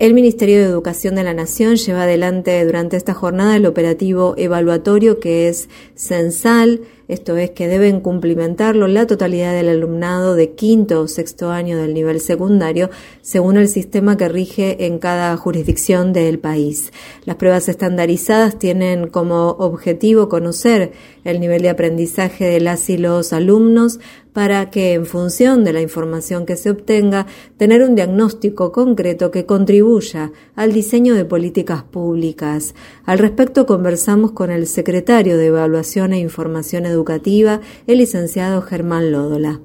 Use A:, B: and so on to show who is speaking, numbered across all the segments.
A: El Ministerio de Educación de la Nación lleva adelante durante esta jornada el operativo evaluatorio que es censal, esto es que deben cumplimentarlo la totalidad del alumnado de quinto o sexto año del nivel secundario, según el sistema que rige en cada jurisdicción del país. Las pruebas estandarizadas tienen como objetivo conocer el nivel de aprendizaje de las y los alumnos para que, en función de la información que se obtenga, tener un diagnóstico concreto que contribuya al diseño de políticas públicas. Al respecto, conversamos con el secretario de Evaluación e Información Educativa, el licenciado Germán Lódola.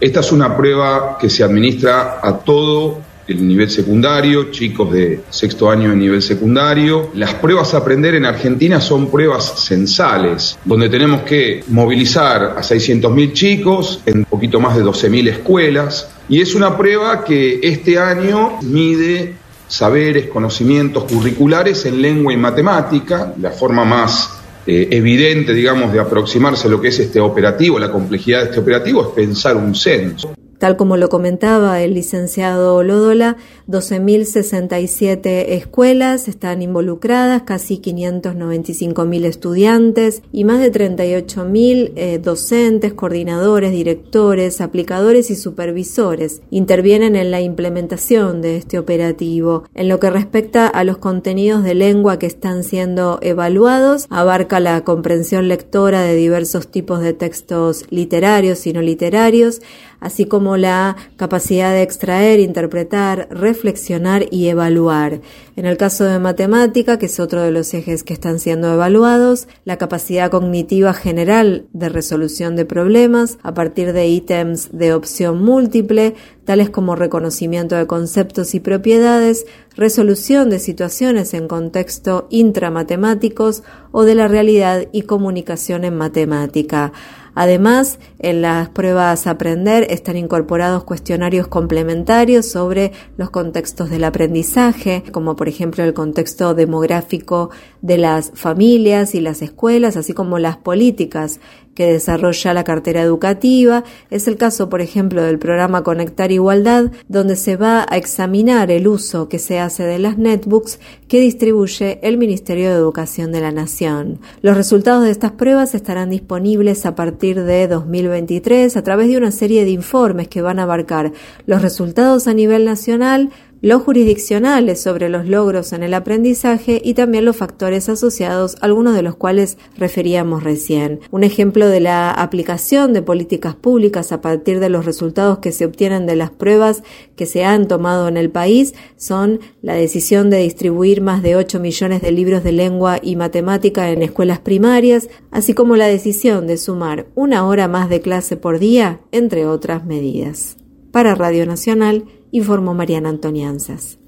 B: Esta es una prueba que se administra a todo el nivel secundario, chicos de sexto año de nivel secundario. Las pruebas a aprender en Argentina son pruebas censales, donde tenemos que movilizar a 600.000 chicos en un poquito más de 12.000 escuelas. Y es una prueba que este año mide saberes, conocimientos curriculares en lengua y matemática, la forma más eh, evidente, digamos, de aproximarse a lo que es este operativo, la complejidad de este operativo, es pensar un censo.
A: Tal como lo comentaba el licenciado Lódola, 12.067 escuelas están involucradas, casi 595.000 estudiantes y más de 38.000 eh, docentes, coordinadores, directores, aplicadores y supervisores intervienen en la implementación de este operativo. En lo que respecta a los contenidos de lengua que están siendo evaluados, abarca la comprensión lectora de diversos tipos de textos literarios y no literarios, así como la capacidad de extraer, interpretar, reflexionar y evaluar. En el caso de matemática, que es otro de los ejes que están siendo evaluados, la capacidad cognitiva general de resolución de problemas a partir de ítems de opción múltiple, tales como reconocimiento de conceptos y propiedades, resolución de situaciones en contexto intramatemáticos o de la realidad y comunicación en matemática. Además, en las pruebas Aprender están incorporados cuestionarios complementarios sobre los contextos del aprendizaje, como por ejemplo el contexto demográfico de las familias y las escuelas, así como las políticas que desarrolla la cartera educativa. Es el caso, por ejemplo, del programa Conectar Igualdad, donde se va a examinar el uso que se hace de las netbooks que distribuye el Ministerio de Educación de la Nación. Los resultados de estas pruebas estarán disponibles a partir de 2023 a través de una serie de informes que van a abarcar los resultados a nivel nacional, los jurisdiccionales sobre los logros en el aprendizaje y también los factores asociados, algunos de los cuales referíamos recién. Un ejemplo de la aplicación de políticas públicas a partir de los resultados que se obtienen de las pruebas que se han tomado en el país son la decisión de distribuir más de 8 millones de libros de lengua y matemática en escuelas primarias, así como la decisión de sumar una hora más de clase por día, entre otras medidas. Para Radio Nacional, informó Mariana Antonianzas.